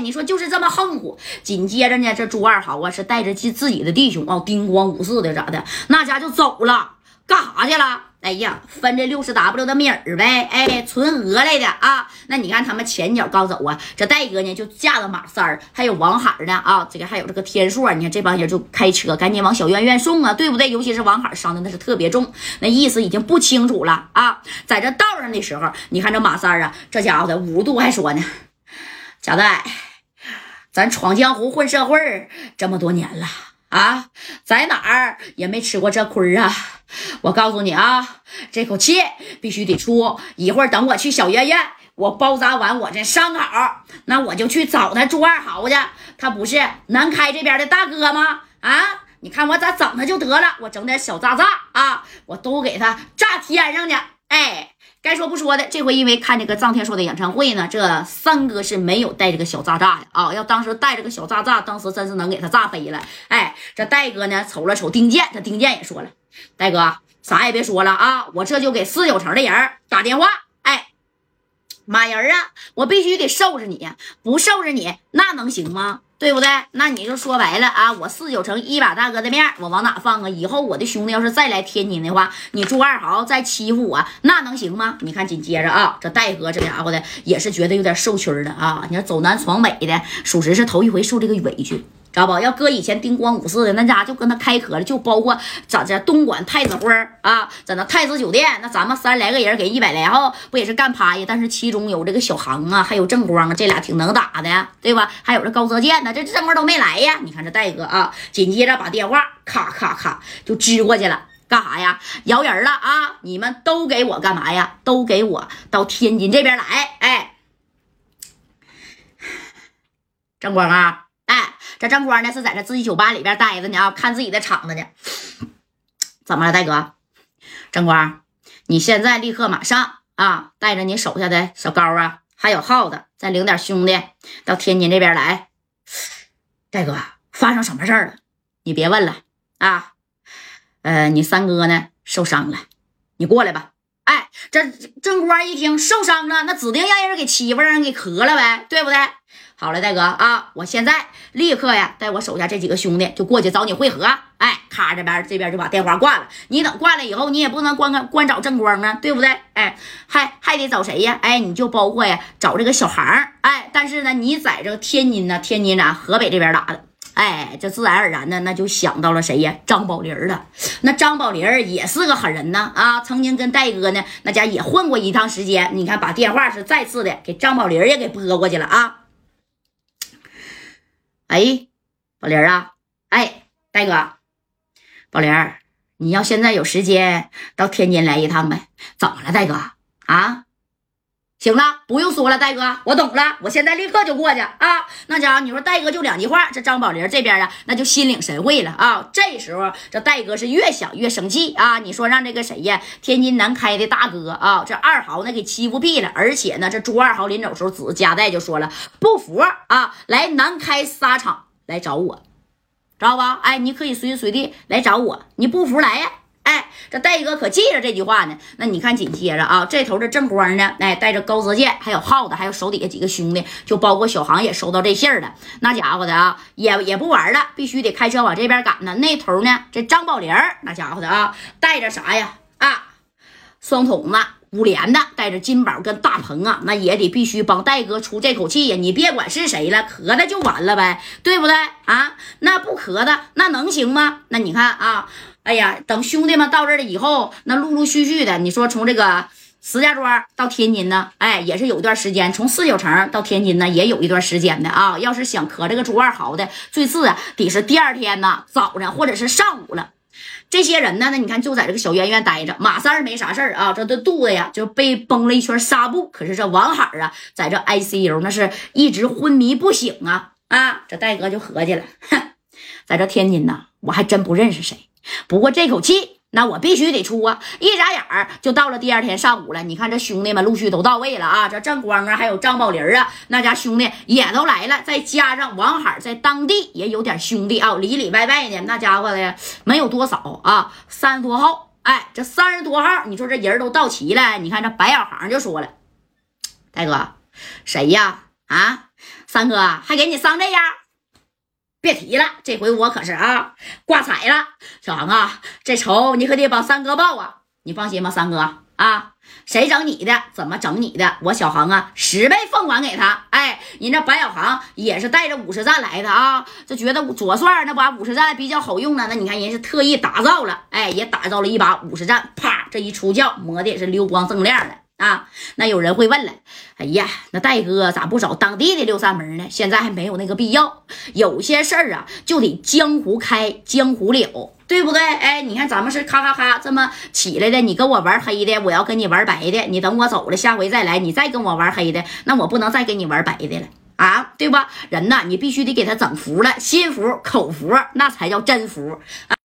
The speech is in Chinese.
你说就是这么横乎。紧接着呢，这朱二豪啊是带着自自己的弟兄啊，叮咣五四的咋的，那家就走了，干啥去了？哎呀，分这六十 W 的米儿呗，哎，纯讹来的啊。那你看他们前脚刚走啊，这戴哥呢就架着马三儿，还有王海呢啊，这个还有这个天硕，你看这帮人就开车赶紧往小院院送啊，对不对？尤其是王海伤的那是特别重，那意思已经不清楚了啊。在这道上的时候，你看这马三儿啊，这家伙的五十度还说呢，贾代，咱闯江湖混社会这么多年了。啊，在哪儿也没吃过这亏啊！我告诉你啊，这口气必须得出。一会儿等我去小院院，我包扎完我这伤口，那我就去找他朱二豪去。他不是南开这边的大哥吗？啊，你看我咋整他就得了，我整点小炸炸啊，我都给他炸天上去。哎。该说不说的，这回因为看这个臧天朔的演唱会呢，这三哥是没有带这个小炸炸的啊。要当时带这个小炸炸，当时真是能给他炸飞了。哎，这戴哥呢，瞅了瞅丁健，这丁健也说了：“戴哥，啥也别说了啊，我这就给四九城的人打电话。哎，马人啊，我必须得收拾你，不收拾你那能行吗？”对不对？那你就说白了啊！我四九城一把大哥的面，我往哪放啊？以后我的兄弟要是再来天津的话，你朱二豪再欺负我，那能行吗？你看，紧接着啊，这戴哥这家伙的也是觉得有点受屈了啊！你说走南闯北的，属实是头一回受这个委屈。知道不？要搁以前丁光五四的那家就跟他开壳了，就包括咋的东莞太子辉啊，在那太子酒店，那咱们三十来个人给一百来号，不也是干趴下？但是其中有这个小航啊，还有正光啊，这俩挺能打的，对吧？还有这高泽健呢，这正光都没来呀。你看这戴哥啊，紧接着把电话咔咔咔就支过去了，干啥呀？摇人了啊！你们都给我干嘛呀？都给我到天津这边来！哎，正光啊！这正光呢是在这自己酒吧里边待着呢啊，看自己的场子呢。怎么了，大哥？正光，你现在立刻马上啊，带着你手下的小高啊，还有耗子，再领点兄弟到天津这边来。大哥，发生什么事儿了？你别问了啊。呃，你三哥呢受伤了，你过来吧。哎，这正光一听受伤了，那指定让人给欺负，让人给磕了呗，对不对？好了，大哥啊，我现在立刻呀，带我手下这几个兄弟就过去找你会合。哎，咔，这边这边就把电话挂了。你等挂了以后，你也不能光光找正光啊，对不对？哎，还还得找谁呀？哎，你就包括呀，找这个小航。哎，但是呢，你在这个天津呢，天津咱河北这边打的。哎，这自然而然的那就想到了谁呀？张宝林了。那张宝林也是个狠人呢啊，曾经跟戴哥呢那家也混过一趟时间。你看，把电话是再次的给张宝林也给拨过去了啊。哎，宝林啊，哎，戴哥，宝林你要现在有时间到天津来一趟呗？怎么了，戴哥啊？行了，不用说了，戴哥，我懂了，我现在立刻就过去啊。那家伙，你说戴哥就两句话，这张宝林这边啊，那就心领神会了啊。这时候，这戴哥是越想越生气啊。你说让这个谁呀，天津南开的大哥啊，这二豪那给欺负屁了，而且呢，这朱二豪临走时候指着夹带就说了，不服啊，来南开沙场。来找我，知道吧？哎，你可以随时随地来找我，你不服来呀？哎，这戴哥可记着这句话呢。那你看，紧接着啊，这头的正光呢，哎，带着高泽健，还有耗子，还有手底下几个兄弟，就包括小航也收到这信儿了。那家伙的啊，也也不玩了，必须得开车往这边赶呢。那头呢，这张宝林那家伙的啊，带着啥呀？啊，双筒子。五连的带着金宝跟大鹏啊，那也得必须帮戴哥出这口气呀！你别管是谁了，咳的就完了呗，对不对啊？那不咳的那能行吗？那你看啊，哎呀，等兄弟们到这儿了以后，那陆陆续续的，你说从这个石家庄到天津呢，哎，也是有一段时间；从四九城到天津呢，也有一段时间的啊。要是想咳这个朱二豪的，最次啊，得是第二天呢早上或者是上午了。这些人呢，那你看就在这个小院院待着。马三没啥事儿啊，这这肚子呀就被绷了一圈纱布。可是这王海啊，在这 ICU 那是一直昏迷不醒啊啊！这戴哥就合计了，哼，在这天津呢，我还真不认识谁。不过这口气。那我必须得出啊！一眨眼儿就到了第二天上午了。你看这兄弟们陆续都到位了啊！这郑光啊，还有张宝林啊，那家兄弟也都来了。再加上王海在当地也有点兄弟啊，里里外外的那家伙的没有多少啊，三十多号。哎，这三十多号，你说这人都到齐了。你看这白小航就说了：“大哥，谁呀？啊，三哥还给你伤这样？别提了，这回我可是啊挂彩了。小航啊，这仇你可得帮三哥报啊！你放心吧，三哥啊，谁整你的，怎么整你的，我小航啊十倍奉还给他。哎，人这白小航也是带着五十战来的啊，就觉得左帅那把五十战比较好用呢。那你看人是特意打造了，哎，也打造了一把五十战，啪，这一出鞘磨的也是溜光锃亮的。啊，那有人会问了，哎呀，那戴哥咋不找当地的六扇门呢？现在还没有那个必要。有些事儿啊，就得江湖开，江湖了，对不对？哎，你看咱们是咔咔咔这么起来的，你跟我玩黑的，我要跟你玩白的。你等我走了，下回再来，你再跟我玩黑的，那我不能再跟你玩白的了啊，对吧？人呐，你必须得给他整服了，心服口服，那才叫真服啊。